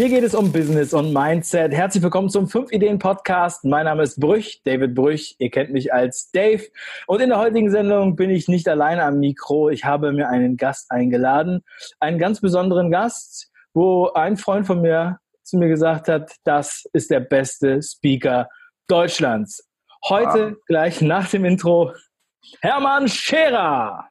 Hier geht es um Business und Mindset. Herzlich willkommen zum 5 Ideen Podcast. Mein Name ist Brüch, David Brüch. Ihr kennt mich als Dave. Und in der heutigen Sendung bin ich nicht alleine am Mikro. Ich habe mir einen Gast eingeladen, einen ganz besonderen Gast, wo ein Freund von mir zu mir gesagt hat, das ist der beste Speaker Deutschlands. Heute, wow. gleich nach dem Intro, Hermann Scherer.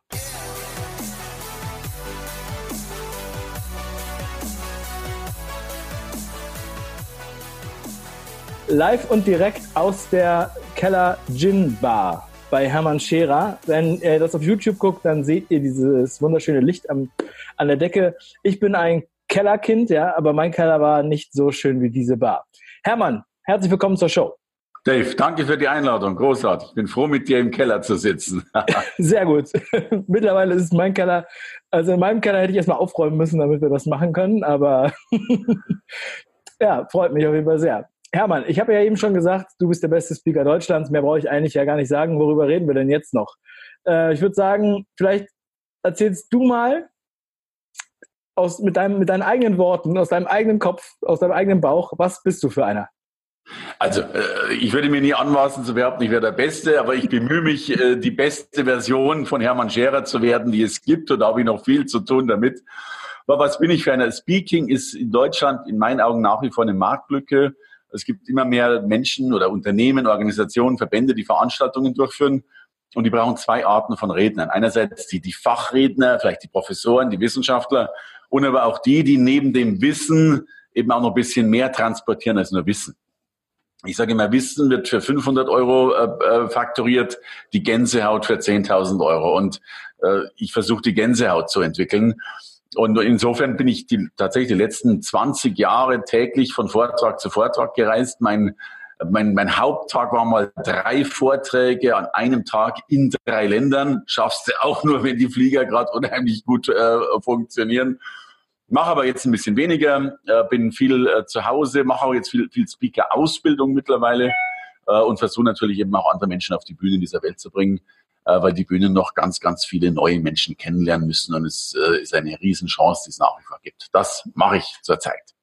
Live und direkt aus der Keller Gin Bar bei Hermann Scherer. Wenn ihr das auf YouTube guckt, dann seht ihr dieses wunderschöne Licht am, an der Decke. Ich bin ein Kellerkind, ja, aber mein Keller war nicht so schön wie diese Bar. Hermann, herzlich willkommen zur Show. Dave, danke für die Einladung. Großartig. Ich bin froh, mit dir im Keller zu sitzen. Sehr gut. Mittlerweile ist mein Keller. Also in meinem Keller hätte ich erstmal aufräumen müssen, damit wir das machen können. Aber ja, freut mich auf jeden Fall sehr. Hermann, ich habe ja eben schon gesagt, du bist der beste Speaker Deutschlands. Mehr brauche ich eigentlich ja gar nicht sagen. Worüber reden wir denn jetzt noch? Äh, ich würde sagen, vielleicht erzählst du mal aus, mit, deinem, mit deinen eigenen Worten, aus deinem eigenen Kopf, aus deinem eigenen Bauch, was bist du für einer? Also, äh, ich würde mir nie anmaßen zu behaupten, ich wäre der Beste, aber ich bemühe mich, äh, die beste Version von Hermann Scherer zu werden, die es gibt. Und da habe ich noch viel zu tun damit. Aber was bin ich für einer? Speaking ist in Deutschland in meinen Augen nach wie vor eine Marktlücke. Es gibt immer mehr Menschen oder Unternehmen, Organisationen, Verbände, die Veranstaltungen durchführen. Und die brauchen zwei Arten von Rednern. Einerseits die, die Fachredner, vielleicht die Professoren, die Wissenschaftler und aber auch die, die neben dem Wissen eben auch noch ein bisschen mehr transportieren als nur Wissen. Ich sage immer, Wissen wird für 500 Euro äh, äh, faktoriert, die Gänsehaut für 10.000 Euro. Und äh, ich versuche die Gänsehaut zu entwickeln. Und insofern bin ich die, tatsächlich die letzten 20 Jahre täglich von Vortrag zu Vortrag gereist. Mein, mein, mein Haupttag war mal drei Vorträge an einem Tag in drei Ländern. Schaffst du auch nur, wenn die Flieger gerade unheimlich gut äh, funktionieren. Mache aber jetzt ein bisschen weniger, äh, bin viel äh, zu Hause, mache auch jetzt viel, viel Speaker-Ausbildung mittlerweile äh, und versuche natürlich eben auch andere Menschen auf die Bühne in dieser Welt zu bringen. Äh, weil die Bühnen noch ganz, ganz viele neue Menschen kennenlernen müssen und es äh, ist eine Riesenchance, die es nach wie vor gibt. Das mache ich zurzeit.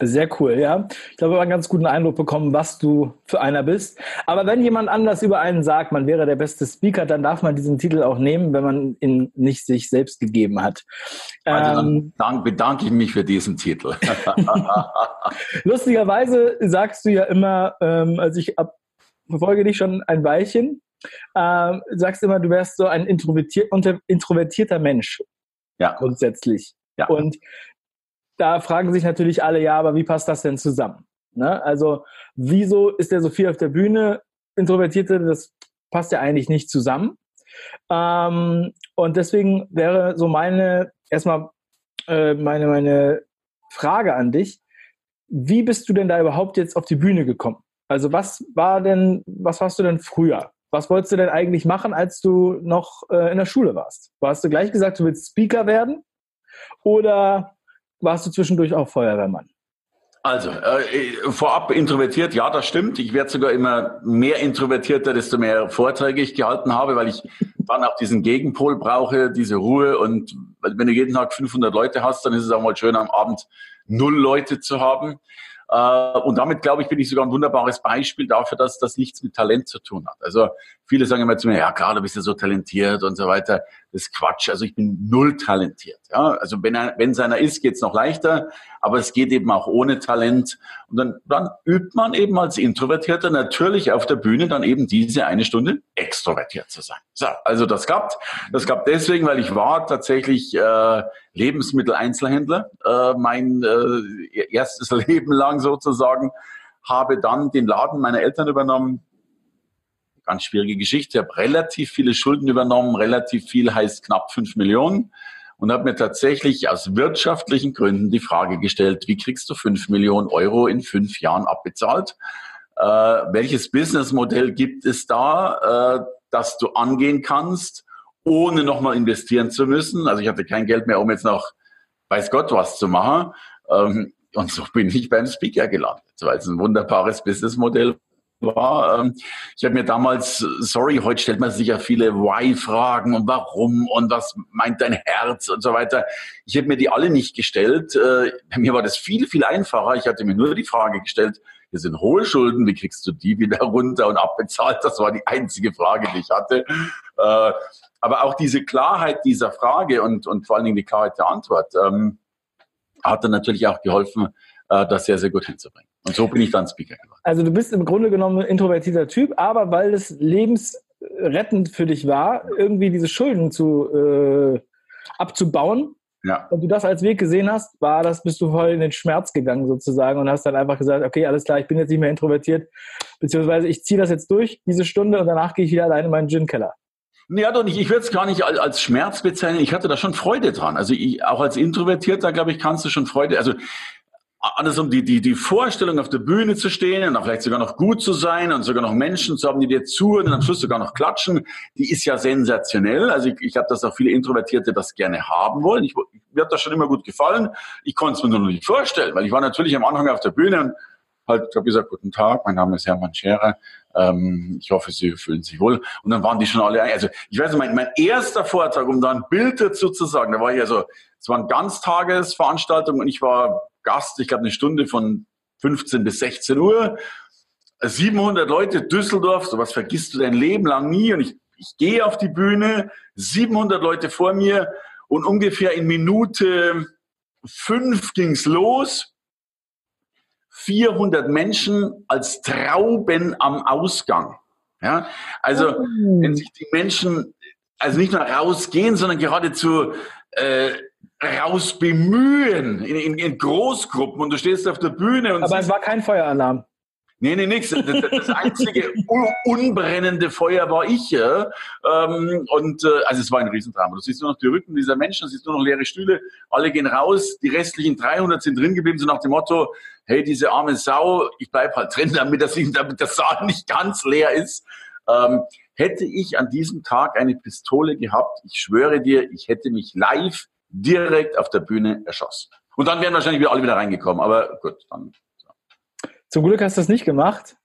Sehr cool, ja. Ich glaube, wir haben einen ganz guten Eindruck bekommen, was du für einer bist. Aber wenn jemand anders über einen sagt, man wäre der beste Speaker, dann darf man diesen Titel auch nehmen, wenn man ihn nicht sich selbst gegeben hat. Also dann, dann bedanke ich mich für diesen Titel. Lustigerweise sagst du ja immer, ähm, also ich ab, verfolge dich schon ein Weilchen äh, sagst immer, du wärst so ein introvertier introvertierter Mensch. Ja. Grundsätzlich. Ja. Und da fragen sich natürlich alle, ja, aber wie passt das denn zusammen? Ne? Also, wieso ist der so viel auf der Bühne? Introvertierte, das passt ja eigentlich nicht zusammen. Ähm, und deswegen wäre so meine, erstmal äh, meine, meine Frage an dich. Wie bist du denn da überhaupt jetzt auf die Bühne gekommen? Also was war denn, was warst du denn früher? Was wolltest du denn eigentlich machen, als du noch äh, in der Schule warst? Warst du gleich gesagt, du willst Speaker werden? Oder warst du zwischendurch auch Feuerwehrmann? Also, äh, vorab introvertiert, ja, das stimmt. Ich werde sogar immer mehr introvertierter, desto mehr Vorträge ich gehalten habe, weil ich dann auch diesen Gegenpol brauche, diese Ruhe. Und wenn du jeden Tag 500 Leute hast, dann ist es auch mal schön, am Abend null Leute zu haben. Äh, und damit, glaube ich, bin ich sogar ein wunderbares Beispiel dafür, dass das nichts mit Talent zu tun hat. Also viele sagen immer zu mir, ja klar, du bist ja so talentiert und so weiter. Das ist Quatsch. Also ich bin null talentiert. Ja, also wenn er, wenn es einer ist, geht's noch leichter, aber es geht eben auch ohne Talent. Und dann, dann übt man eben als Introvertierter natürlich auf der Bühne dann eben diese eine Stunde extrovertiert zu sein. So, also das gab, das gab deswegen, weil ich war tatsächlich äh, Lebensmitteleinzelhändler, äh, mein äh, erstes Leben lang sozusagen, habe dann den Laden meiner Eltern übernommen, ganz schwierige Geschichte. Ich habe relativ viele Schulden übernommen, relativ viel heißt knapp fünf Millionen und habe mir tatsächlich aus wirtschaftlichen Gründen die Frage gestellt, wie kriegst du fünf Millionen Euro in fünf Jahren abbezahlt? Äh, welches Businessmodell gibt es da, äh, das du angehen kannst, ohne nochmal investieren zu müssen? Also ich hatte kein Geld mehr, um jetzt noch weiß Gott was zu machen. Ähm, und so bin ich beim Speaker gelandet, weil es ein wunderbares Businessmodell war. Ähm, ich habe mir damals, sorry, heute stellt man sich ja viele Why-Fragen und warum und was meint dein Herz und so weiter. Ich habe mir die alle nicht gestellt. Äh, bei mir war das viel, viel einfacher. Ich hatte mir nur die Frage gestellt, hier sind hohe Schulden, wie kriegst du die wieder runter und abbezahlt? Das war die einzige Frage, die ich hatte. Äh, aber auch diese Klarheit dieser Frage und, und vor allen Dingen die Klarheit der Antwort ähm, hat dann natürlich auch geholfen, äh, das sehr, sehr gut hinzubringen. Und so bin ich dann Speaker geworden. Also du bist im Grunde genommen ein introvertierter Typ, aber weil es lebensrettend für dich war, irgendwie diese Schulden zu äh, abzubauen, ja. und du das als Weg gesehen hast, war das, bist du voll in den Schmerz gegangen sozusagen und hast dann einfach gesagt, okay, alles klar, ich bin jetzt nicht mehr introvertiert, beziehungsweise ich ziehe das jetzt durch, diese Stunde, und danach gehe ich wieder allein in meinen Gin-Keller. Ja, doch nicht. Ich würde es gar nicht als Schmerz bezeichnen. Ich hatte da schon Freude dran. Also ich, auch als Introvertierter, glaube ich, kannst du schon Freude. Also andersrum die, die, die Vorstellung, auf der Bühne zu stehen und vielleicht sogar noch gut zu sein und sogar noch Menschen zu haben, die dir zuhören und am Schluss sogar noch klatschen, die ist ja sensationell. Also ich, ich glaube, dass auch viele Introvertierte das gerne haben wollen. Ich, mir hat das schon immer gut gefallen. Ich konnte es mir nur noch nicht vorstellen, weil ich war natürlich am Anfang auf der Bühne und halt, ich habe gesagt, guten Tag, mein Name ist Hermann Scherer. Ähm, ich hoffe, Sie fühlen sich wohl. Und dann waren die schon alle, also ich weiß nicht, mein, mein erster Vortrag, um da ein Bild dazu zu sagen, da war ich also, es war eine Ganztagesveranstaltung und ich war Gast, ich glaube eine Stunde von 15 bis 16 Uhr. 700 Leute, Düsseldorf, sowas vergisst du dein Leben lang nie. Und ich, ich gehe auf die Bühne, 700 Leute vor mir und ungefähr in Minute fünf ging's los. 400 Menschen als Trauben am Ausgang. Ja, also oh. wenn sich die Menschen also nicht nur rausgehen, sondern geradezu äh, raus bemühen in, in, in, Großgruppen und du stehst auf der Bühne und. Aber es war kein Feueralarm. Nee, nee, nix. Das, das einzige unbrennende Feuer war ich. Ja. Ähm, und äh, also es war ein Riesendrama. Du siehst nur noch die Rücken dieser Menschen, du siehst nur noch leere Stühle. Alle gehen raus, die restlichen 300 sind drin geblieben, so nach dem Motto, hey, diese arme Sau, ich bleib halt drin, damit, das, damit der Saal nicht ganz leer ist. Ähm, hätte ich an diesem Tag eine Pistole gehabt, ich schwöre dir, ich hätte mich live direkt auf der Bühne erschossen. Und dann wären wahrscheinlich wieder alle wieder reingekommen. Aber gut, dann. So. Zum Glück hast du das nicht gemacht.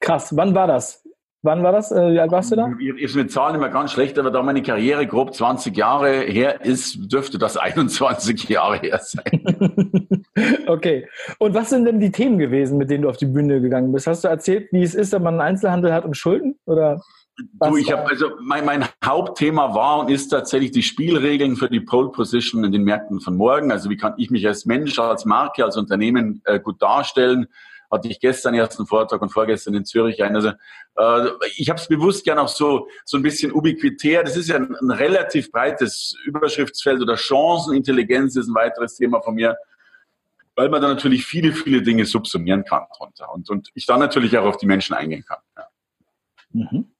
Krass. Wann war das? Wann war das? Äh, wie alt warst du da? Ich, ist mit Zahlen immer ganz schlecht, aber da meine Karriere grob 20 Jahre her ist, dürfte das 21 Jahre her sein. okay. Und was sind denn die Themen gewesen, mit denen du auf die Bühne gegangen bist? Hast du erzählt, wie es ist, wenn man einen Einzelhandel hat und Schulden? Oder? Du, ich habe also mein, mein Hauptthema war und ist tatsächlich die Spielregeln für die Pole Position in den Märkten von morgen. Also wie kann ich mich als Mensch, als Marke, als Unternehmen äh, gut darstellen? Hatte ich gestern ersten Vortrag und vorgestern in Zürich ein. Also äh, ich habe es bewusst gern auch so so ein bisschen ubiquitär. Das ist ja ein, ein relativ breites Überschriftsfeld oder Chancenintelligenz ist ein weiteres Thema von mir weil man da natürlich viele, viele Dinge subsumieren kann drunter und, und ich dann natürlich auch auf die Menschen eingehen kann. Ja. Mhm.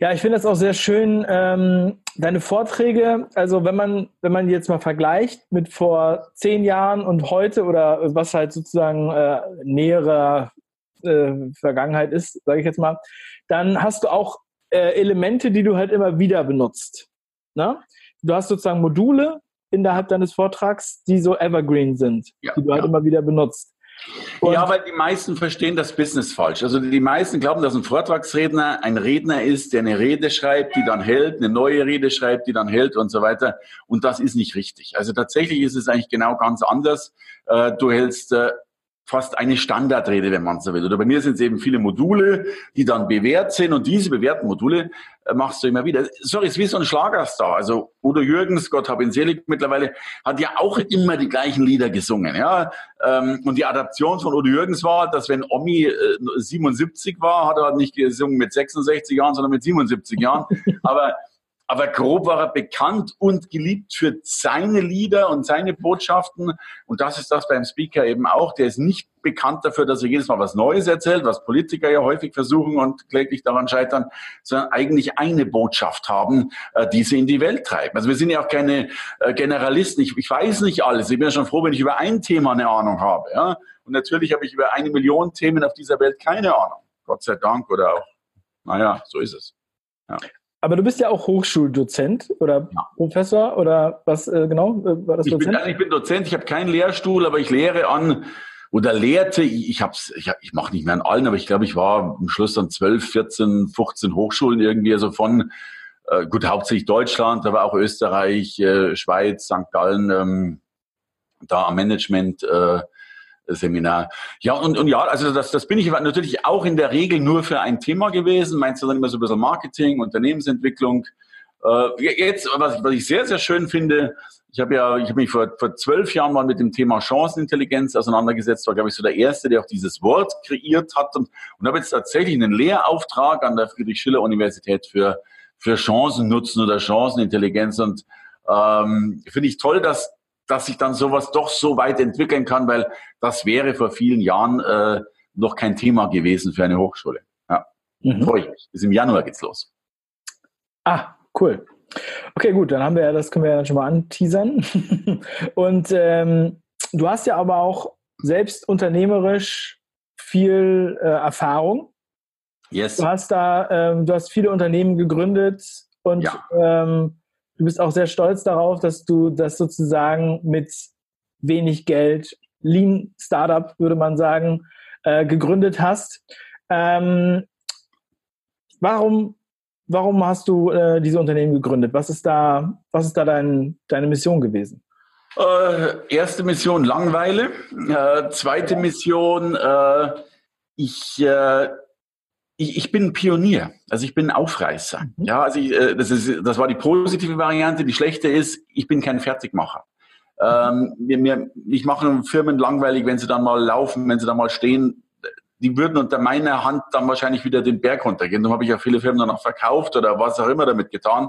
Ja, ich finde das auch sehr schön, ähm, deine Vorträge, also wenn man, wenn man jetzt mal vergleicht mit vor zehn Jahren und heute oder was halt sozusagen äh, näherer äh, Vergangenheit ist, sage ich jetzt mal, dann hast du auch äh, Elemente, die du halt immer wieder benutzt. Ne? Du hast sozusagen Module innerhalb deines Vortrags, die so evergreen sind, ja, die du halt immer wieder benutzt. Und ja, weil die meisten verstehen das Business falsch. Also die meisten glauben, dass ein Vortragsredner ein Redner ist, der eine Rede schreibt, die dann hält, eine neue Rede schreibt, die dann hält und so weiter. Und das ist nicht richtig. Also tatsächlich ist es eigentlich genau ganz anders. Äh, du hältst äh, fast eine Standardrede, wenn man so will. Oder bei mir sind es eben viele Module, die dann bewährt sind und diese bewährten Module äh, machst du immer wieder. Sorry, es ist wie so ein Schlagerstar. Also Udo Jürgens, Gott hab ihn selig mittlerweile, hat ja auch immer die gleichen Lieder gesungen. Ja? Ähm, und die Adaption von Udo Jürgens war, dass wenn Omi äh, 77 war, hat er nicht gesungen mit 66 Jahren, sondern mit 77 Jahren. Aber aber grob war er bekannt und geliebt für seine Lieder und seine Botschaften. Und das ist das beim Speaker eben auch. Der ist nicht bekannt dafür, dass er jedes Mal was Neues erzählt, was Politiker ja häufig versuchen und kläglich daran scheitern, sondern eigentlich eine Botschaft haben, äh, die sie in die Welt treiben. Also wir sind ja auch keine äh, Generalisten. Ich, ich weiß nicht alles. Ich bin ja schon froh, wenn ich über ein Thema eine Ahnung habe. Ja? Und natürlich habe ich über eine Million Themen auf dieser Welt keine Ahnung. Gott sei Dank oder auch. Naja, so ist es. Ja. Aber du bist ja auch Hochschuldozent oder ja. Professor oder was äh, genau? Äh, war das ich, Dozent? Bin, ich bin Dozent, ich habe keinen Lehrstuhl, aber ich lehre an oder lehrte, ich hab's, ich, ich mache nicht mehr an allen, aber ich glaube, ich war am Schluss an 12, 14, 15 Hochschulen irgendwie, also von äh, gut, hauptsächlich Deutschland, aber auch Österreich, äh, Schweiz, St. Gallen, ähm, da am Management äh, Seminar. Ja, und, und ja, also das, das bin ich natürlich auch in der Regel nur für ein Thema gewesen. Meinst du dann immer so ein bisschen Marketing, Unternehmensentwicklung? Äh, jetzt, was ich, was ich sehr, sehr schön finde, ich habe ja, ich habe mich vor, vor zwölf Jahren mal mit dem Thema Chancenintelligenz auseinandergesetzt, war, glaube ich, so der Erste, der auch dieses Wort kreiert hat und, und habe jetzt tatsächlich einen Lehrauftrag an der Friedrich-Schiller-Universität für, für Chancennutzen oder Chancenintelligenz und ähm, finde ich toll, dass, dass sich dann sowas doch so weit entwickeln kann, weil das wäre vor vielen Jahren äh, noch kein Thema gewesen für eine Hochschule. Ja, mhm. freue ich mich. Bis im Januar geht's los. Ah, cool. Okay, gut, dann haben wir ja, das können wir ja schon mal anteasern. Und ähm, du hast ja aber auch selbst unternehmerisch viel äh, Erfahrung. Yes. Du hast da, ähm, du hast viele Unternehmen gegründet und ja. ähm, du bist auch sehr stolz darauf, dass du das sozusagen mit wenig Geld, Lean Startup würde man sagen, äh, gegründet hast. Ähm, warum warum hast du äh, diese Unternehmen gegründet? Was ist da, was ist da dein, deine Mission gewesen? Äh, erste Mission Langweile. Äh, zweite Mission, äh, ich, äh, ich, ich bin Pionier, also ich bin Aufreißer. Mhm. Ja, also ich, äh, das, ist, das war die positive Variante. Die schlechte ist, ich bin kein Fertigmacher. Ähm, mir, mir, ich mache Firmen langweilig, wenn sie dann mal laufen, wenn sie dann mal stehen die würden unter meiner Hand dann wahrscheinlich wieder den Berg runtergehen. Darum habe ich ja viele Firmen dann auch verkauft oder was auch immer damit getan.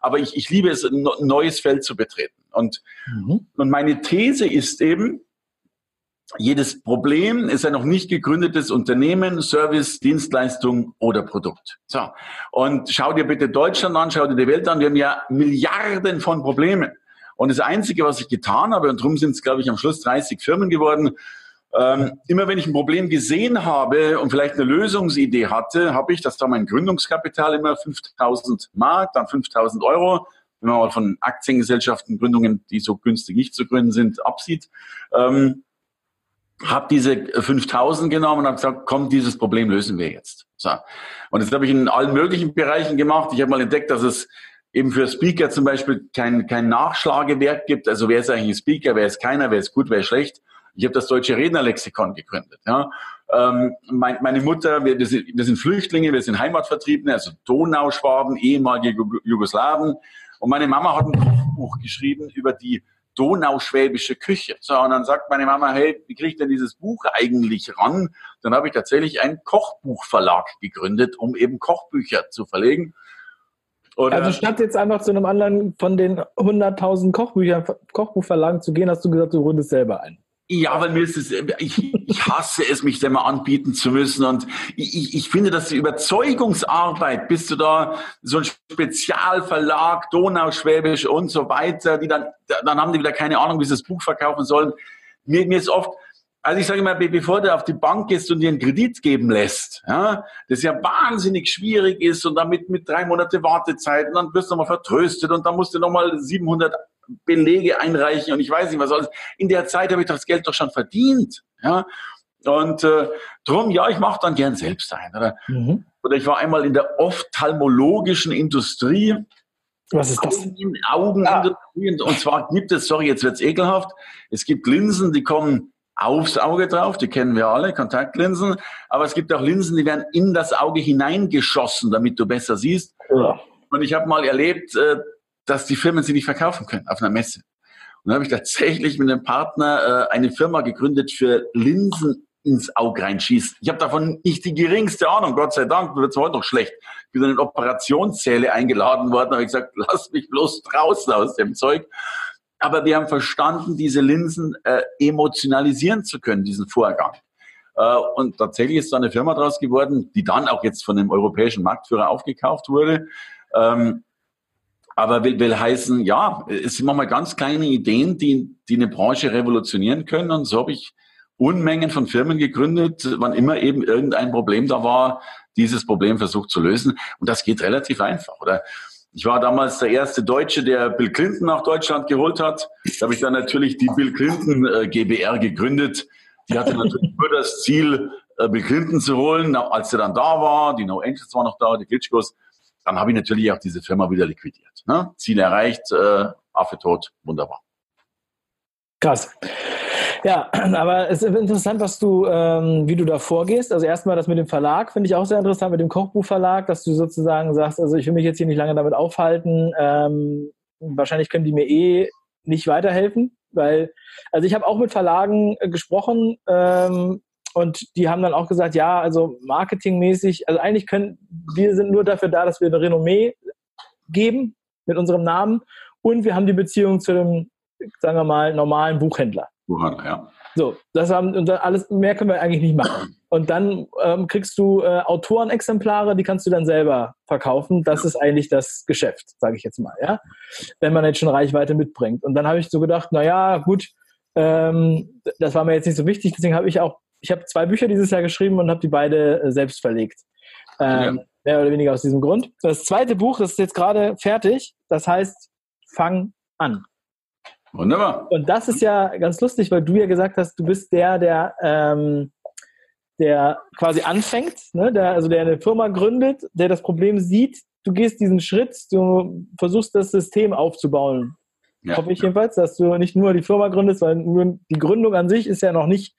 Aber ich, ich liebe es, ein neues Feld zu betreten. Und, mhm. und meine These ist eben, jedes Problem ist ein noch nicht gegründetes Unternehmen, Service, Dienstleistung oder Produkt. So. Und schau dir bitte Deutschland an, schau dir die Welt an. Wir haben ja Milliarden von Problemen. Und das Einzige, was ich getan habe, und darum sind es, glaube ich, am Schluss 30 Firmen geworden, ähm, immer wenn ich ein Problem gesehen habe und vielleicht eine Lösungsidee hatte, habe ich, das war mein Gründungskapital immer 5000 Mark, dann 5000 Euro. Wenn man mal von Aktiengesellschaften, Gründungen, die so günstig nicht zu gründen sind, absieht, ähm, habe diese 5000 genommen und habe gesagt, komm, dieses Problem lösen wir jetzt. So. Und das habe ich in allen möglichen Bereichen gemacht. Ich habe mal entdeckt, dass es eben für Speaker zum Beispiel kein, kein Nachschlagewerk gibt. Also wer ist eigentlich ein Speaker, wer ist keiner, wer ist gut, wer ist schlecht. Ich habe das deutsche Rednerlexikon gegründet. Ja. Ähm, mein, meine Mutter, wir, wir, sind, Flüchtlinge, wir sind Heimatvertriebene, also Donauschwaben, ehemalige Jugoslawen. Und meine Mama hat ein Kochbuch geschrieben über die donauschwäbische Küche. So, und dann sagt meine Mama, hey, wie kriege ich denn dieses Buch eigentlich ran? Dann habe ich tatsächlich einen Kochbuchverlag gegründet, um eben Kochbücher zu verlegen. Oder also statt jetzt einfach zu einem anderen von den 100.000 Kochbüchern, Kochbuchverlagen zu gehen, hast du gesagt, du gründest selber ein. Ja, weil mir ist es, ich, ich hasse es, mich dem mal anbieten zu müssen. Und ich, ich finde, dass die Überzeugungsarbeit, bist du da so ein Spezialverlag, Donauschwäbisch und so weiter, die dann, dann haben die wieder keine Ahnung, wie sie das Buch verkaufen sollen. Mir, mir ist oft, also ich sage immer, bevor du auf die Bank gehst und dir einen Kredit geben lässt, ja, das ja wahnsinnig schwierig ist und damit mit drei Monate Wartezeit und dann wirst du nochmal vertröstet und dann musst du nochmal 700 Belege einreichen und ich weiß nicht was alles. In der Zeit habe ich das Geld doch schon verdient. Ja? Und äh, drum, ja, ich mache dann gern selbst ein. Oder? Mhm. oder ich war einmal in der ophthalmologischen Industrie. Was ist das? Augenindustrie. Ah. Und zwar gibt es, sorry, jetzt wird's ekelhaft, es gibt Linsen, die kommen aufs Auge drauf, die kennen wir alle, Kontaktlinsen. Aber es gibt auch Linsen, die werden in das Auge hineingeschossen, damit du besser siehst. Ja. Und ich habe mal erlebt, äh, dass die Firmen sie nicht verkaufen können auf einer Messe. Und dann habe ich tatsächlich mit einem Partner äh, eine Firma gegründet für Linsen ins Auge reinschießen. Ich habe davon nicht die geringste Ahnung, Gott sei Dank, wird es heute noch schlecht. Ich bin in eine Operationssäle eingeladen worden, habe ich gesagt, lass mich bloß draußen aus dem Zeug. Aber wir haben verstanden, diese Linsen äh, emotionalisieren zu können, diesen Vorgang. Äh, und tatsächlich ist da eine Firma draus geworden, die dann auch jetzt von einem europäischen Marktführer aufgekauft wurde. Ähm, aber will, will heißen, ja, es sind manchmal ganz kleine Ideen, die, die eine Branche revolutionieren können. Und so habe ich Unmengen von Firmen gegründet, wann immer eben irgendein Problem da war, dieses Problem versucht zu lösen. Und das geht relativ einfach, oder? Ich war damals der erste Deutsche, der Bill Clinton nach Deutschland geholt hat. Da habe ich dann natürlich die Bill Clinton äh, GBR gegründet. Die hatte natürlich nur das Ziel, äh, Bill Clinton zu holen. Als er dann da war, die No Angels waren noch da, die Klitschkos, dann habe ich natürlich auch diese Firma wieder liquidiert. Ne? Ziel erreicht, äh, Affe tot, wunderbar. Krass. Ja, aber es ist interessant, was du, ähm, wie du da vorgehst. Also erstmal das mit dem Verlag finde ich auch sehr interessant, mit dem Kochbuchverlag, dass du sozusagen sagst, also ich will mich jetzt hier nicht lange damit aufhalten. Ähm, wahrscheinlich können die mir eh nicht weiterhelfen, weil, also ich habe auch mit Verlagen äh, gesprochen ähm, und die haben dann auch gesagt, ja, also marketingmäßig, also eigentlich können, wir sind nur dafür da, dass wir eine Renommee geben mit unserem Namen und wir haben die Beziehung zu dem, sagen wir mal, normalen Buchhändler. Buchhandler, ja. So, das haben und alles mehr können wir eigentlich nicht machen. Und dann ähm, kriegst du äh, Autorenexemplare, die kannst du dann selber verkaufen. Das ist eigentlich das Geschäft, sage ich jetzt mal, ja. Wenn man jetzt schon Reichweite mitbringt. Und dann habe ich so gedacht, na ja, gut, ähm, das war mir jetzt nicht so wichtig. Deswegen habe ich auch, ich habe zwei Bücher dieses Jahr geschrieben und habe die beide äh, selbst verlegt. Ähm, ja. Mehr oder weniger aus diesem Grund. Das zweite Buch, das ist jetzt gerade fertig. Das heißt, fang an. Wunderbar. Und das ist ja ganz lustig, weil du ja gesagt hast, du bist der, der, ähm, der quasi anfängt, ne? der, also der eine Firma gründet, der das Problem sieht, du gehst diesen Schritt, du versuchst das System aufzubauen. Ja, Hoffe ich ja. jedenfalls, dass du nicht nur die Firma gründest, weil nur die Gründung an sich ist ja noch nicht,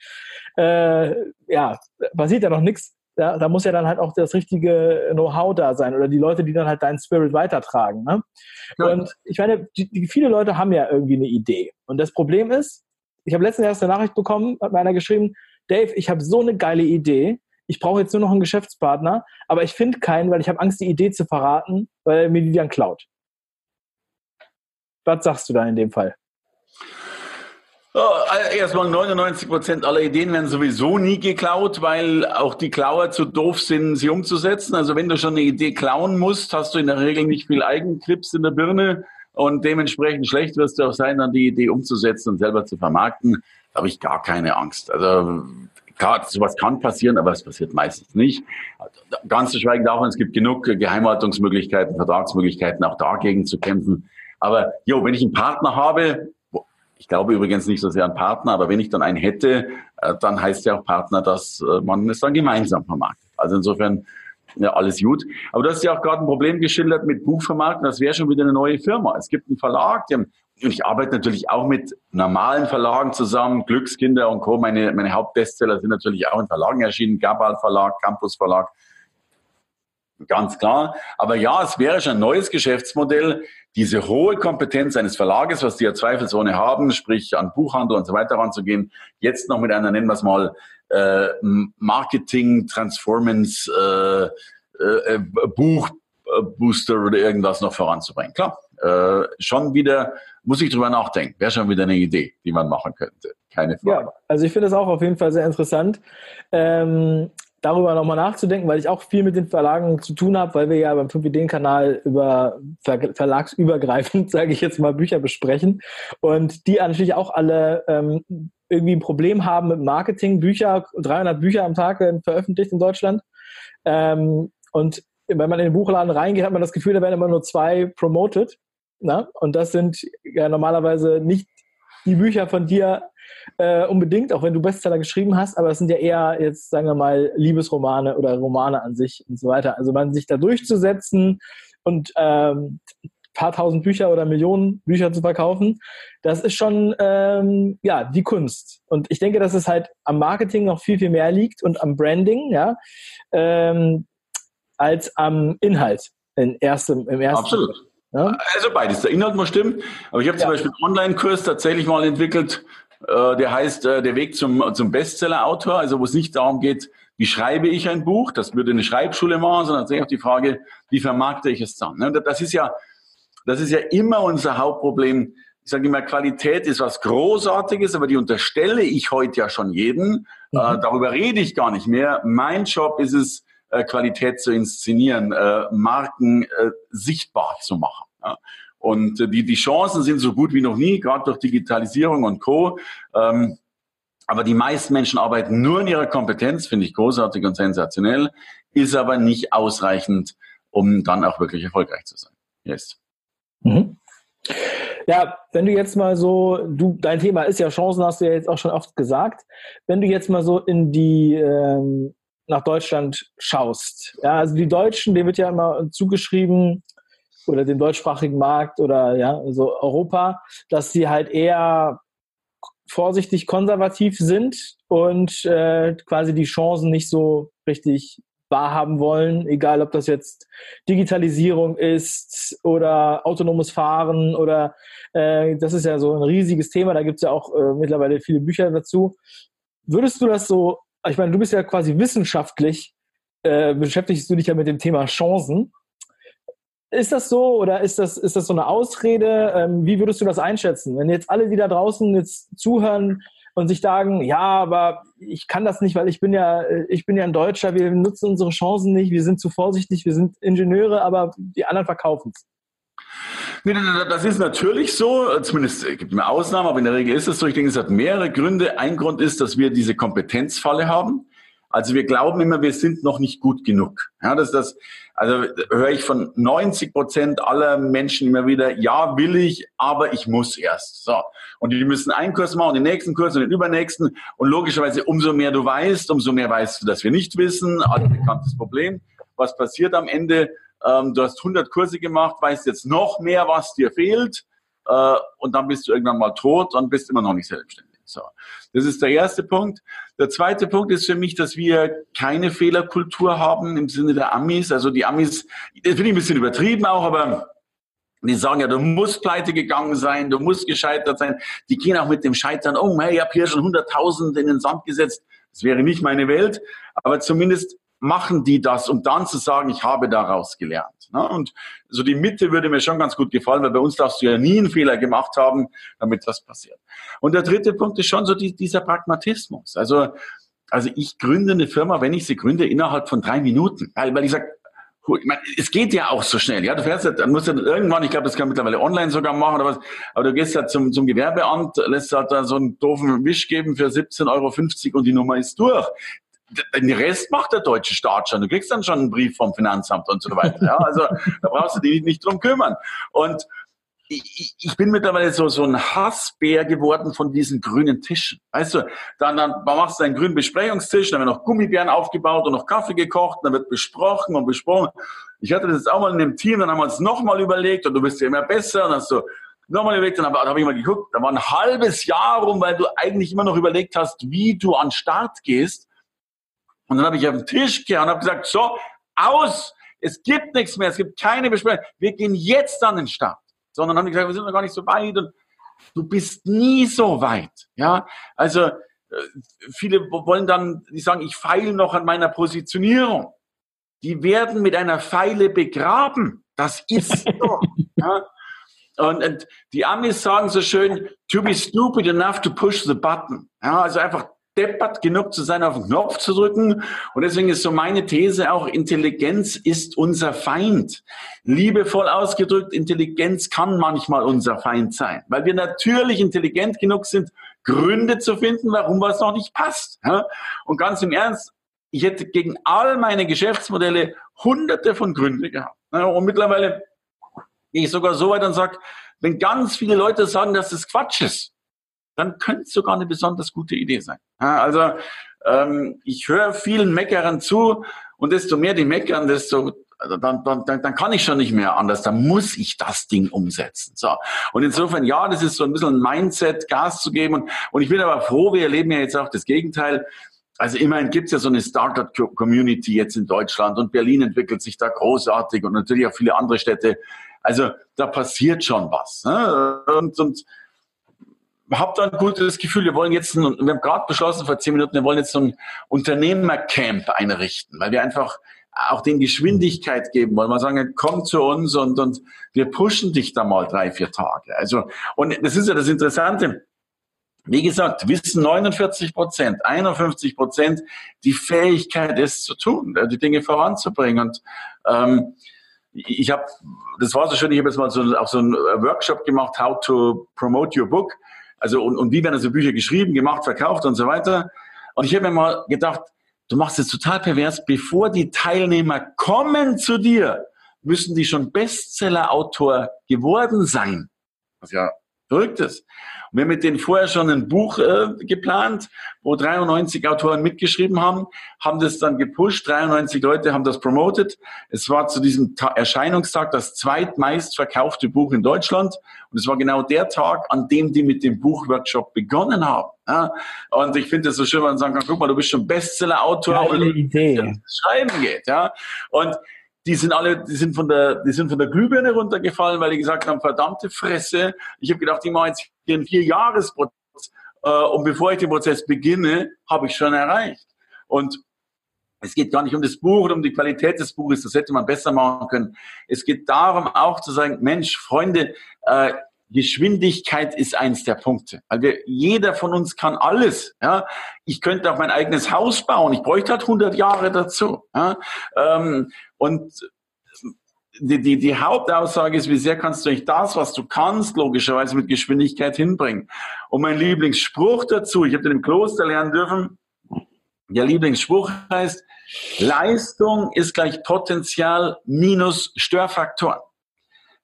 äh, ja, passiert ja noch nichts, ja, da muss ja dann halt auch das richtige Know-how da sein oder die Leute, die dann halt deinen Spirit weitertragen. Ne? Ja. Und ich meine, die, die, viele Leute haben ja irgendwie eine Idee. Und das Problem ist, ich habe letztens erst eine Nachricht bekommen, hat mir einer geschrieben, Dave, ich habe so eine geile Idee. Ich brauche jetzt nur noch einen Geschäftspartner, aber ich finde keinen, weil ich habe Angst, die Idee zu verraten, weil er mir die dann klaut. Was sagst du da in dem Fall? Oh, erstmal 99 Prozent aller Ideen werden sowieso nie geklaut, weil auch die Klauer zu doof sind, sie umzusetzen. Also wenn du schon eine Idee klauen musst, hast du in der Regel nicht viel Eigenklips in der Birne und dementsprechend schlecht wirst du auch sein, dann die Idee umzusetzen und selber zu vermarkten. Da habe ich gar keine Angst. Also klar, sowas kann passieren, aber es passiert meistens nicht. Ganz zu schweigen davon, es gibt genug Geheimhaltungsmöglichkeiten, Vertragsmöglichkeiten, auch dagegen zu kämpfen. Aber jo, wenn ich einen Partner habe, ich glaube übrigens nicht so sehr an Partner, aber wenn ich dann einen hätte, äh, dann heißt ja auch Partner, dass äh, man es dann gemeinsam vermarktet. Also insofern ja, alles gut. Aber du hast ja auch gerade ein Problem geschildert mit Buchvermarkten. Das wäre schon wieder eine neue Firma. Es gibt einen Verlag, die haben, und ich arbeite natürlich auch mit normalen Verlagen zusammen, Glückskinder und Co. Meine, meine Hauptbestseller sind natürlich auch in Verlagen erschienen, Gabal Verlag, Campus Verlag. Ganz klar. Aber ja, es wäre schon ein neues Geschäftsmodell, diese hohe Kompetenz eines Verlages, was die ja zweifelsohne haben, sprich an Buchhandel und so weiter ranzugehen, jetzt noch mit einer, nennen wir es mal, äh, Marketing, Transformance, äh, äh, Buchbooster oder irgendwas noch voranzubringen. Klar, äh, schon wieder, muss ich drüber nachdenken, wäre schon wieder eine Idee, die man machen könnte. Keine Frage. Ja, also ich finde das auch auf jeden Fall sehr interessant. Ähm, darüber nochmal nachzudenken, weil ich auch viel mit den Verlagen zu tun habe, weil wir ja beim 5 Ideen-Kanal über Ver verlagsübergreifend, sage ich jetzt mal, Bücher besprechen und die natürlich auch alle ähm, irgendwie ein Problem haben mit Marketing. Bücher, 300 Bücher am Tag werden veröffentlicht in Deutschland ähm, und wenn man in den Buchladen reingeht, hat man das Gefühl, da werden immer nur zwei promoted. Na? Und das sind ja normalerweise nicht die Bücher von dir, äh, unbedingt, auch wenn du Bestseller geschrieben hast, aber es sind ja eher jetzt, sagen wir mal, Liebesromane oder Romane an sich und so weiter. Also man sich da durchzusetzen und ähm, paar tausend Bücher oder Millionen Bücher zu verkaufen, das ist schon ähm, ja die Kunst. Und ich denke, dass es halt am Marketing noch viel viel mehr liegt und am Branding, ja, ähm, als am Inhalt in erstem, im ersten. Absolut. Ja? Also beides. Der Inhalt muss stimmen. Aber ich habe zum ja. Beispiel einen Online-Kurs tatsächlich mal entwickelt, der heißt äh, Der Weg zum, zum Bestseller-Autor, also wo es nicht darum geht, wie schreibe ich ein Buch, das würde eine Schreibschule machen, sondern tatsächlich auch die Frage, wie vermarkte ich es dann. Ne? Das ist ja, das ist ja immer unser Hauptproblem. Ich sage immer, Qualität ist was Großartiges, aber die unterstelle ich heute ja schon jedem. Äh, mhm. Äh, darüber rede ich gar nicht mehr. Mein Job ist es, äh, Qualität zu inszenieren, äh, Marken äh, sichtbar zu machen. Ja? Und äh, die, die Chancen sind so gut wie noch nie, gerade durch Digitalisierung und Co. Ähm, aber die meisten Menschen arbeiten nur in ihrer Kompetenz, finde ich großartig und sensationell, ist aber nicht ausreichend, um dann auch wirklich erfolgreich zu sein. Yes. Mhm. Ja, wenn du jetzt mal so, du, dein Thema ist ja Chancen, hast du ja jetzt auch schon oft gesagt. Wenn du jetzt mal so in die ähm, nach Deutschland schaust, ja, also die Deutschen, denen wird ja immer zugeschrieben oder dem deutschsprachigen Markt oder ja, also Europa, dass sie halt eher vorsichtig konservativ sind und äh, quasi die Chancen nicht so richtig wahrhaben wollen, egal ob das jetzt Digitalisierung ist oder autonomes Fahren oder äh, das ist ja so ein riesiges Thema, da gibt es ja auch äh, mittlerweile viele Bücher dazu. Würdest du das so, ich meine, du bist ja quasi wissenschaftlich, äh, beschäftigst du dich ja mit dem Thema Chancen. Ist das so oder ist das, ist das so eine Ausrede? Ähm, wie würdest du das einschätzen? Wenn jetzt alle, die da draußen jetzt zuhören, und sich sagen, ja, aber ich kann das nicht, weil ich bin ja, ich bin ja ein Deutscher, wir nutzen unsere Chancen nicht, wir sind zu vorsichtig, wir sind Ingenieure, aber die anderen verkaufen es. Das ist natürlich so, zumindest gibt es Ausnahmen, aber in der Regel ist es so. Ich denke, es hat mehrere Gründe. Ein Grund ist, dass wir diese Kompetenzfalle haben. Also wir glauben immer, wir sind noch nicht gut genug. Ja, das, das, also höre ich von 90 Prozent aller Menschen immer wieder, ja, will ich, aber ich muss erst. So. Und die müssen einen Kurs machen, den nächsten Kurs und den übernächsten. Und logischerweise, umso mehr du weißt, umso mehr weißt du, dass wir nicht wissen. Allbekanntes Problem. Was passiert am Ende? Ähm, du hast 100 Kurse gemacht, weißt jetzt noch mehr, was dir fehlt. Äh, und dann bist du irgendwann mal tot und bist immer noch nicht selbstständig. So. Das ist der erste Punkt. Der zweite Punkt ist für mich, dass wir keine Fehlerkultur haben im Sinne der Amis. Also die Amis, das finde ich ein bisschen übertrieben auch, aber die sagen ja, du musst pleite gegangen sein, du musst gescheitert sein. Die gehen auch mit dem Scheitern um. Hey, ich habe hier schon 100.000 in den Sand gesetzt. Das wäre nicht meine Welt. Aber zumindest machen die das, um dann zu sagen, ich habe daraus gelernt. Ne? Und so die Mitte würde mir schon ganz gut gefallen, weil bei uns darfst du ja nie einen Fehler gemacht haben, damit das passiert. Und der dritte Punkt ist schon so die, dieser Pragmatismus. Also, also ich gründe eine Firma, wenn ich sie gründe, innerhalb von drei Minuten. Weil, weil ich sage, ich meine, es geht ja auch so schnell, ja. Du fährst ja, dann musst du irgendwann, ich glaube, das kann man mittlerweile online sogar machen oder was, aber du gehst ja zum, zum Gewerbeamt, lässt halt da so einen doofen Wisch geben für 17,50 Euro und die Nummer ist durch den Rest macht der deutsche Staat schon. Du kriegst dann schon einen Brief vom Finanzamt und so weiter. Ja, also da brauchst du dich nicht drum kümmern. Und ich, ich bin mittlerweile so, so ein Hassbär geworden von diesen grünen Tischen. Weißt du, dann, dann machst du einen grünen Besprechungstisch, dann werden noch Gummibären aufgebaut und noch Kaffee gekocht, dann wird besprochen und besprochen. Ich hatte das jetzt auch mal in dem Team, dann haben wir uns nochmal überlegt und du bist ja immer besser, dann hast du nochmal überlegt, dann habe hab ich mal geguckt, da war ein halbes Jahr rum, weil du eigentlich immer noch überlegt hast, wie du an Start gehst. Und dann habe ich auf den Tisch gehauen und habe gesagt, so, aus, es gibt nichts mehr, es gibt keine Besprechung, wir gehen jetzt an den Start. Sondern haben die gesagt, wir sind noch gar nicht so weit und du bist nie so weit. Ja, also äh, viele wollen dann, die sagen, ich feile noch an meiner Positionierung. Die werden mit einer Pfeile begraben. Das ist so. ja. Und, und, die Amis sagen so schön, to be stupid enough to push the button. Ja, also einfach deppert genug zu sein, auf den Knopf zu drücken. Und deswegen ist so meine These auch, Intelligenz ist unser Feind. Liebevoll ausgedrückt, Intelligenz kann manchmal unser Feind sein, weil wir natürlich intelligent genug sind, Gründe zu finden, warum was noch nicht passt. Und ganz im Ernst, ich hätte gegen all meine Geschäftsmodelle hunderte von Gründen gehabt. Und mittlerweile gehe ich sogar so weit und sage, wenn ganz viele Leute sagen, dass das Quatsch ist, dann könnte es sogar eine besonders gute Idee sein. Also ähm, ich höre vielen Meckern zu und desto mehr die meckern, desto also dann, dann, dann, kann ich schon nicht mehr anders, dann muss ich das Ding umsetzen. So. Und insofern, ja, das ist so ein bisschen ein Mindset, Gas zu geben. Und, und ich bin aber froh, wir erleben ja jetzt auch das Gegenteil. Also immerhin gibt es ja so eine Startup-Community jetzt in Deutschland und Berlin entwickelt sich da großartig und natürlich auch viele andere Städte. Also da passiert schon was. Ne? Und, und habe da ein gutes Gefühl, wir wollen jetzt, ein, wir haben gerade beschlossen vor zehn Minuten, wir wollen jetzt so ein Unternehmercamp einrichten, weil wir einfach auch den Geschwindigkeit geben wollen. Wir sagen, komm zu uns und, und wir pushen dich da mal drei, vier Tage. Also, und das ist ja das Interessante. Wie gesagt, wissen 49 Prozent, 51 Prozent die Fähigkeit, es zu tun, die Dinge voranzubringen. Und ähm, ich habe, das war so schön, ich habe jetzt mal so, auch so einen Workshop gemacht, how to promote your book. Also und, und wie werden also Bücher geschrieben, gemacht, verkauft und so weiter. Und ich habe mir mal gedacht, du machst es total pervers, bevor die Teilnehmer kommen zu dir, müssen die schon Bestseller-Autor geworden sein. Was ja verrückt ist. Wir haben mit denen vorher schon ein Buch äh, geplant, wo 93 Autoren mitgeschrieben haben, haben das dann gepusht. 93 Leute haben das promoted. Es war zu diesem Ta Erscheinungstag das zweitmeist verkaufte Buch in Deutschland. Und es war genau der Tag, an dem die mit dem Buchworkshop begonnen haben. Ja? Und ich finde es so schön, wenn man sagen kann, guck mal, du bist schon Bestseller-Autor, weil Idee. Schreiben geht. Ja? Und die sind alle, die sind von der, die sind von der Glühbirne runtergefallen, weil die gesagt haben, verdammte Fresse. Ich habe gedacht, ich mache jetzt hier einen Vierjahresprozess äh, und bevor ich den Prozess beginne, habe ich schon erreicht. Und es geht gar nicht um das Buch oder um die Qualität des Buches, das hätte man besser machen können. Es geht darum, auch zu sagen, Mensch, Freunde, äh, Geschwindigkeit ist eins der Punkte. Also jeder von uns kann alles. Ja? Ich könnte auch mein eigenes Haus bauen. Ich bräuchte halt 100 Jahre dazu. Ja? Ähm, und die, die, die Hauptaussage ist, wie sehr kannst du nicht das, was du kannst, logischerweise mit Geschwindigkeit hinbringen. Und mein Lieblingsspruch dazu, ich habe den im Kloster lernen dürfen, der Lieblingsspruch heißt, Leistung ist gleich Potenzial minus Störfaktor.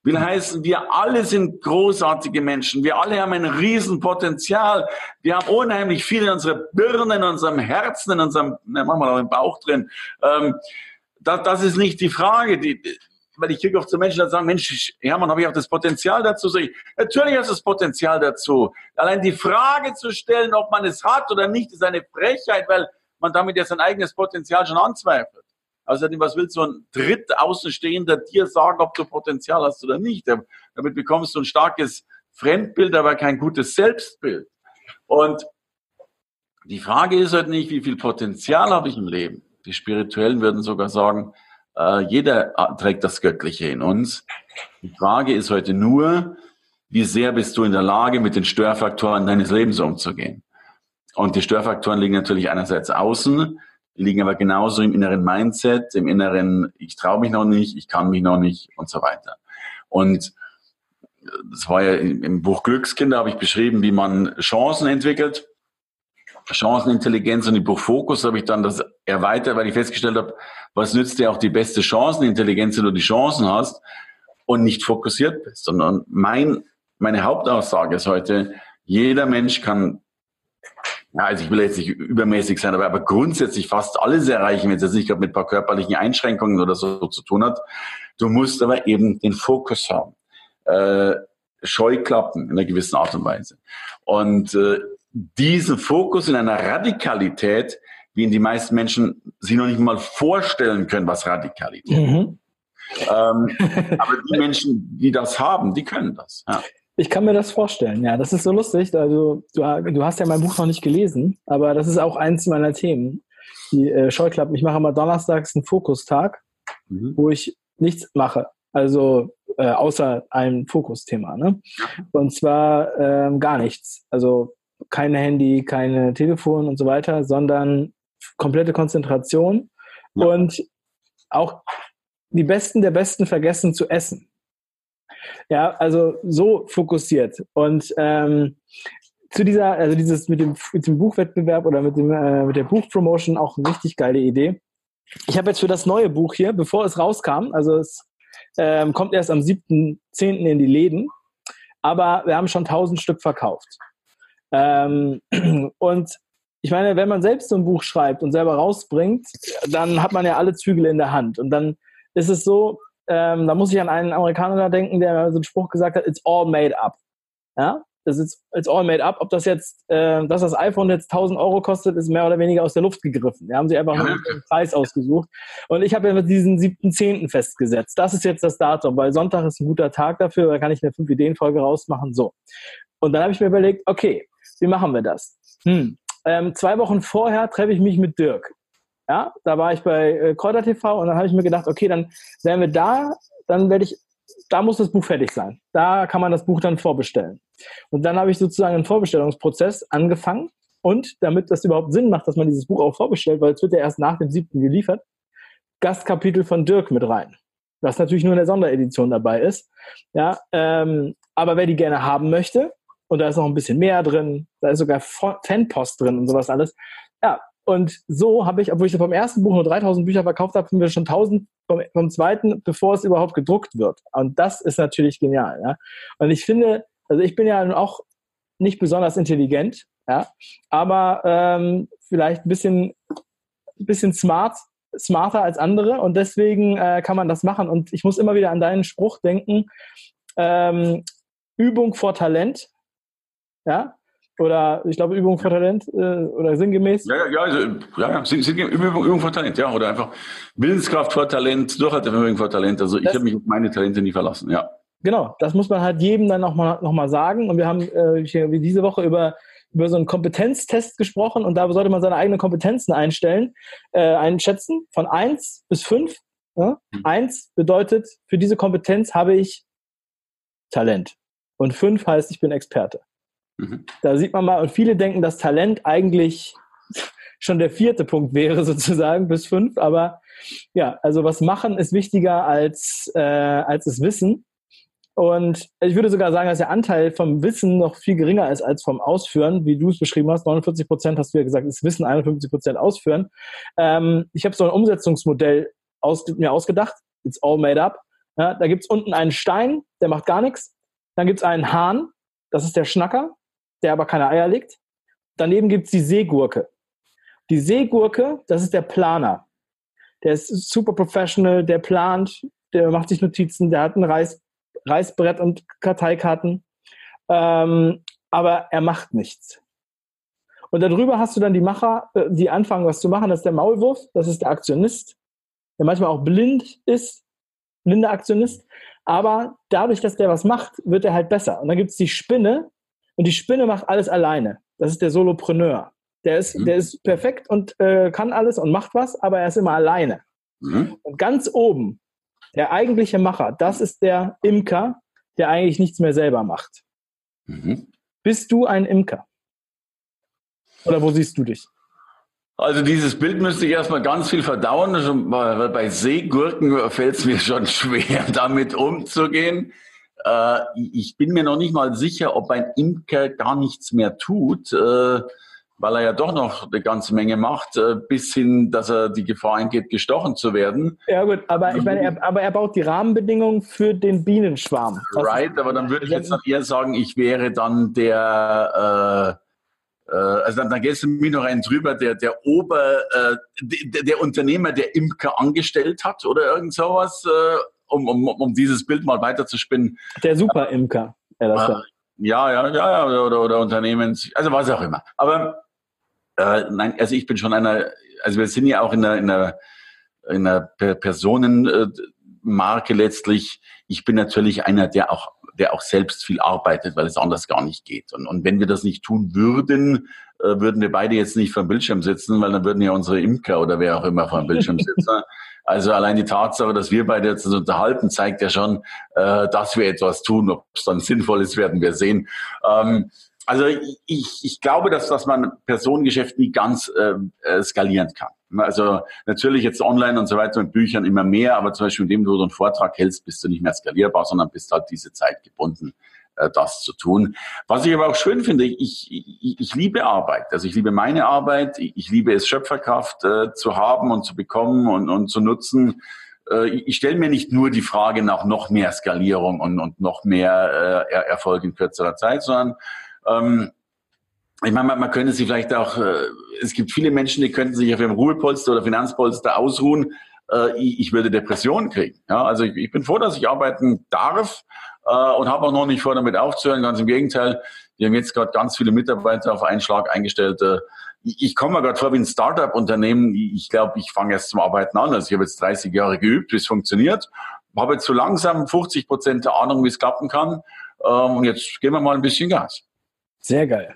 Will heißen, wir alle sind großartige Menschen. Wir alle haben ein Riesenpotenzial. Wir haben unheimlich viel in unserer Birne, in unserem Herzen, in unserem, ne, manchmal auch im Bauch drin. Ähm, das, das ist nicht die Frage. Die, weil ich kriege oft zu Menschen, die sagen, Mensch, Hermann, habe ich auch das Potenzial dazu? Sag ich, natürlich hast du das Potenzial dazu. Allein die Frage zu stellen, ob man es hat oder nicht, ist eine Frechheit, weil man damit ja sein eigenes Potenzial schon anzweifelt. Außerdem, was will so ein dritt Außenstehender dir sagen, ob du Potenzial hast oder nicht? Damit bekommst du ein starkes Fremdbild, aber kein gutes Selbstbild. Und die Frage ist halt nicht, wie viel Potenzial habe ich im Leben? Die Spirituellen würden sogar sagen, äh, jeder trägt das Göttliche in uns. Die Frage ist heute nur, wie sehr bist du in der Lage, mit den Störfaktoren deines Lebens umzugehen? Und die Störfaktoren liegen natürlich einerseits außen, liegen aber genauso im inneren Mindset, im inneren, ich traue mich noch nicht, ich kann mich noch nicht und so weiter. Und das war ja im Buch Glückskinder, habe ich beschrieben, wie man Chancen entwickelt. Chancenintelligenz und im Buch Fokus habe ich dann das erweitert, weil ich festgestellt habe, was nützt dir auch die beste Chancenintelligenz, wenn du die Chancen hast und nicht fokussiert bist. Sondern mein, meine Hauptaussage ist heute, jeder Mensch kann ja, also ich will jetzt nicht übermäßig sein, aber, aber grundsätzlich fast alles erreichen, wenn es jetzt nicht gerade mit ein paar körperlichen Einschränkungen oder so zu tun hat. Du musst aber eben den Fokus haben. Äh, Scheuklappen in einer gewissen Art und Weise. Und äh, diesen Fokus in einer Radikalität, wie ihn die meisten Menschen sich noch nicht mal vorstellen können, was Radikalität ist. Mhm. Ähm, aber die Menschen, die das haben, die können das. Ja. Ich kann mir das vorstellen, ja. Das ist so lustig. Also, du, du hast ja mein Buch noch nicht gelesen, aber das ist auch eins meiner Themen. Die äh, Scheuklappen. Ich mache immer donnerstags einen Fokustag, mhm. wo ich nichts mache. Also äh, außer einem Fokusthema. Ne? Und zwar ähm, gar nichts. Also kein Handy, keine Telefon und so weiter, sondern komplette Konzentration ja. und auch die Besten der Besten vergessen zu essen. Ja, also so fokussiert. Und ähm, zu dieser, also dieses mit dem, mit dem Buchwettbewerb oder mit, dem, äh, mit der Buchpromotion auch eine richtig geile Idee. Ich habe jetzt für das neue Buch hier, bevor es rauskam, also es ähm, kommt erst am 7.10. in die Läden, aber wir haben schon 1000 Stück verkauft. Ähm, und ich meine, wenn man selbst so ein Buch schreibt und selber rausbringt, dann hat man ja alle Zügel in der Hand. Und dann ist es so, ähm, da muss ich an einen Amerikaner denken, der so einen Spruch gesagt hat, it's all made up. Ja, das ist it's all made up. Ob das jetzt, äh, dass das iPhone jetzt 1000 Euro kostet, ist mehr oder weniger aus der Luft gegriffen. Da haben sie einfach ja. einen Preis ausgesucht. Und ich habe ja mit diesen 7.10. festgesetzt. Das ist jetzt das Datum, weil Sonntag ist ein guter Tag dafür, da kann ich eine 5-Ideen-Folge rausmachen. So. Und dann habe ich mir überlegt, okay, wie machen wir das? Hm. Ähm, zwei Wochen vorher treffe ich mich mit Dirk. Ja, da war ich bei äh, Kräuter TV und dann habe ich mir gedacht, okay, dann wären wir da, dann werde ich, da muss das Buch fertig sein. Da kann man das Buch dann vorbestellen. Und dann habe ich sozusagen einen Vorbestellungsprozess angefangen und damit das überhaupt Sinn macht, dass man dieses Buch auch vorbestellt, weil es wird ja erst nach dem siebten geliefert, Gastkapitel von Dirk mit rein. Was natürlich nur in der Sonderedition dabei ist. Ja, ähm, aber wer die gerne haben möchte, und da ist noch ein bisschen mehr drin, da ist sogar Fanpost drin und sowas alles, ja, und so habe ich, obwohl ich vom ersten Buch nur 3000 Bücher verkauft habe, haben wir schon 1000 vom, vom, zweiten, bevor es überhaupt gedruckt wird. Und das ist natürlich genial. Ja? Und ich finde, Also ich bin ja auch nicht besonders intelligent, ja, aber ähm, vielleicht ein bisschen, bisschen smart, smarter als andere und deswegen äh, kann man das machen. Und ich muss immer wieder an deinen Spruch denken, ähm, Übung vor Talent, ja, oder ich glaube Übung vor Talent äh, oder sinngemäß. Ja, ja, also, ja, ja. Übung, Übung vor Talent, ja, oder einfach Willenskraft vor Talent, Durchhaltevermögen vor Talent. Also ich habe mich auf meine Talente nie verlassen, ja. Genau, das muss man halt jedem dann nochmal noch mal sagen. Und wir haben äh, wie diese Woche über über so einen Kompetenztest gesprochen und da sollte man seine eigenen Kompetenzen einstellen, äh, einschätzen von eins bis fünf. Ja? Mhm. Eins bedeutet, für diese Kompetenz habe ich Talent. Und fünf heißt, ich bin Experte. Mhm. Da sieht man mal, und viele denken, dass Talent eigentlich schon der vierte Punkt wäre, sozusagen, bis fünf. Aber ja, also was machen ist wichtiger als, äh, als das Wissen. Und ich würde sogar sagen, dass der Anteil vom Wissen noch viel geringer ist als vom Ausführen, wie du es beschrieben hast. 49 Prozent hast du ja gesagt, ist Wissen, 51 Prozent Ausführen. Ähm, ich habe so ein Umsetzungsmodell aus, mir ausgedacht. It's all made up. Ja, da gibt's unten einen Stein, der macht gar nichts. Dann gibt's einen Hahn, das ist der Schnacker der aber keine Eier legt. Daneben gibt es die Seegurke. Die Seegurke, das ist der Planer. Der ist super professional, der plant, der macht sich Notizen, der hat ein Reiß, Reißbrett und Karteikarten. Ähm, aber er macht nichts. Und darüber hast du dann die Macher, äh, die anfangen, was zu machen. Das ist der Maulwurf, das ist der Aktionist, der manchmal auch blind ist, blinder Aktionist. Aber dadurch, dass der was macht, wird er halt besser. Und dann gibt es die Spinne, und die Spinne macht alles alleine. Das ist der Solopreneur. Der ist, mhm. der ist perfekt und äh, kann alles und macht was, aber er ist immer alleine. Mhm. Und ganz oben, der eigentliche Macher, das ist der Imker, der eigentlich nichts mehr selber macht. Mhm. Bist du ein Imker? Oder wo siehst du dich? Also dieses Bild müsste ich erstmal ganz viel verdauen, weil bei Seegurken fällt es mir schon schwer, damit umzugehen. Äh, ich bin mir noch nicht mal sicher, ob ein Imker gar nichts mehr tut, äh, weil er ja doch noch eine ganze Menge macht, äh, bis hin, dass er die Gefahr eingeht, gestochen zu werden. Ja gut, aber ich meine, er, aber er baut die Rahmenbedingungen für den Bienenschwarm. Right, aber dann würde ich jetzt noch eher sagen, ich wäre dann der äh, also dann, dann gehst du mir noch einen drüber, der, der Ober, äh, der, der Unternehmer, der Imker angestellt hat oder irgend sowas. Äh, um, um, um dieses Bild mal weiterzuspinnen. Der Super-Imker. Äh, ja, ja, ja, ja, oder, oder Unternehmens, also was auch immer. Aber äh, nein, also ich bin schon einer, also wir sind ja auch in einer, in einer, in einer Personenmarke letztlich. Ich bin natürlich einer, der auch der auch selbst viel arbeitet, weil es anders gar nicht geht. Und, und wenn wir das nicht tun würden, würden wir beide jetzt nicht vor dem Bildschirm sitzen, weil dann würden ja unsere Imker oder wer auch immer vor dem Bildschirm sitzen. Also allein die Tatsache, dass wir beide jetzt unterhalten, zeigt ja schon, äh, dass wir etwas tun. Ob es dann sinnvoll ist, werden wir sehen. Ähm, also ich, ich glaube, dass, dass man Personengeschäft nie ganz äh, äh, skalieren kann. Also natürlich jetzt online und so weiter mit Büchern immer mehr, aber zum Beispiel, indem du so einen Vortrag hältst, bist du nicht mehr skalierbar, sondern bist halt diese Zeit gebunden. Äh, das zu tun. Was ich aber auch schön finde, ich, ich, ich liebe Arbeit. Also ich liebe meine Arbeit, ich liebe es, Schöpferkraft äh, zu haben und zu bekommen und, und zu nutzen. Äh, ich stelle mir nicht nur die Frage nach noch mehr Skalierung und, und noch mehr äh, Erfolg in kürzerer Zeit, sondern ähm, ich meine, man, könnte sich vielleicht auch, äh, es gibt viele Menschen, die könnten sich auf ihrem Ruhepolster oder Finanzpolster ausruhen. Äh, ich, würde Depressionen kriegen. Ja, also ich bin froh, dass ich arbeiten darf äh, und habe auch noch nicht vor, damit aufzuhören. Ganz im Gegenteil, wir haben jetzt gerade ganz viele Mitarbeiter auf einen Schlag eingestellt. Äh, ich, komme mir gerade vor wie ein Startup-Unternehmen. Ich glaube, ich fange erst zum Arbeiten an. Also ich habe jetzt 30 Jahre geübt, wie es funktioniert. Habe jetzt so langsam 50 Prozent der Ahnung, wie es klappen kann. Ähm, und jetzt gehen wir mal ein bisschen Gas. Sehr geil.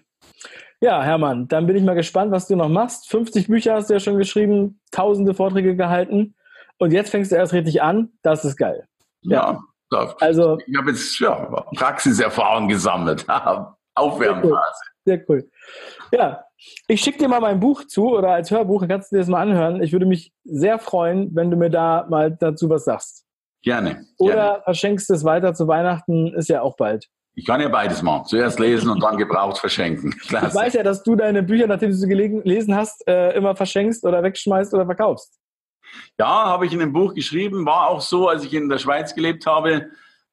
Ja, Hermann, dann bin ich mal gespannt, was du noch machst. 50 Bücher hast du ja schon geschrieben, tausende Vorträge gehalten. Und jetzt fängst du erst richtig an. Das ist geil. Ja, ja also, ich habe jetzt ja, Praxiserfahrung gesammelt. Aufwärmphase. Sehr cool. Sehr cool. Ja, ich schicke dir mal mein Buch zu oder als Hörbuch, kannst du dir das mal anhören. Ich würde mich sehr freuen, wenn du mir da mal dazu was sagst. Gerne. Oder gerne. verschenkst es weiter zu Weihnachten, ist ja auch bald. Ich kann ja beides machen. Zuerst lesen und dann gebraucht verschenken. Klasse. Ich weiß ja, dass du deine Bücher, nachdem du sie gelesen hast, äh, immer verschenkst oder wegschmeißt oder verkaufst. Ja, habe ich in dem Buch geschrieben. War auch so, als ich in der Schweiz gelebt habe.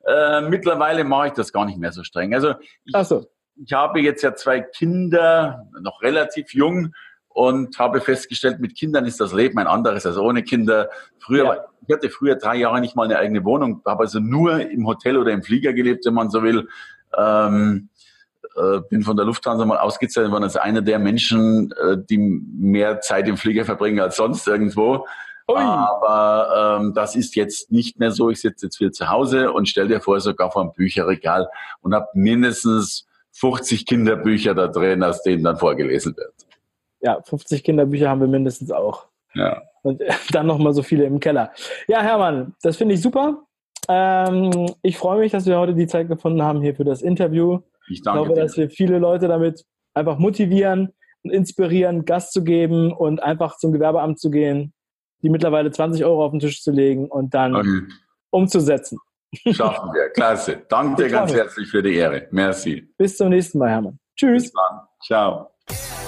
Äh, mittlerweile mache ich das gar nicht mehr so streng. Also ich, so. ich habe jetzt ja zwei Kinder, noch relativ jung und habe festgestellt, mit Kindern ist das Leben ein anderes als ohne Kinder. Früher, ja. ich hatte früher drei Jahre nicht mal eine eigene Wohnung, habe also nur im Hotel oder im Flieger gelebt, wenn man so will. Ähm, äh, bin von der Lufthansa mal ausgezeichnet worden als einer der Menschen, äh, die mehr Zeit im Flieger verbringen als sonst irgendwo. Ui. Aber ähm, das ist jetzt nicht mehr so. Ich sitze jetzt viel zu Hause und stell dir vor, sogar vor einem Bücherregal und habe mindestens 50 Kinderbücher da drin, aus denen dann vorgelesen wird. Ja, 50 Kinderbücher haben wir mindestens auch. Ja. Und dann nochmal so viele im Keller. Ja, Hermann, das finde ich super. Ähm, ich freue mich, dass wir heute die Zeit gefunden haben hier für das Interview. Ich, danke ich glaube, dir. dass wir viele Leute damit einfach motivieren und inspirieren, Gas zu geben und einfach zum Gewerbeamt zu gehen, die mittlerweile 20 Euro auf den Tisch zu legen und dann okay. umzusetzen. Schaffen wir. Klasse. Danke dir ganz herzlich für die Ehre. Merci. Bis zum nächsten Mal, Hermann. Tschüss. Bis dann. Ciao.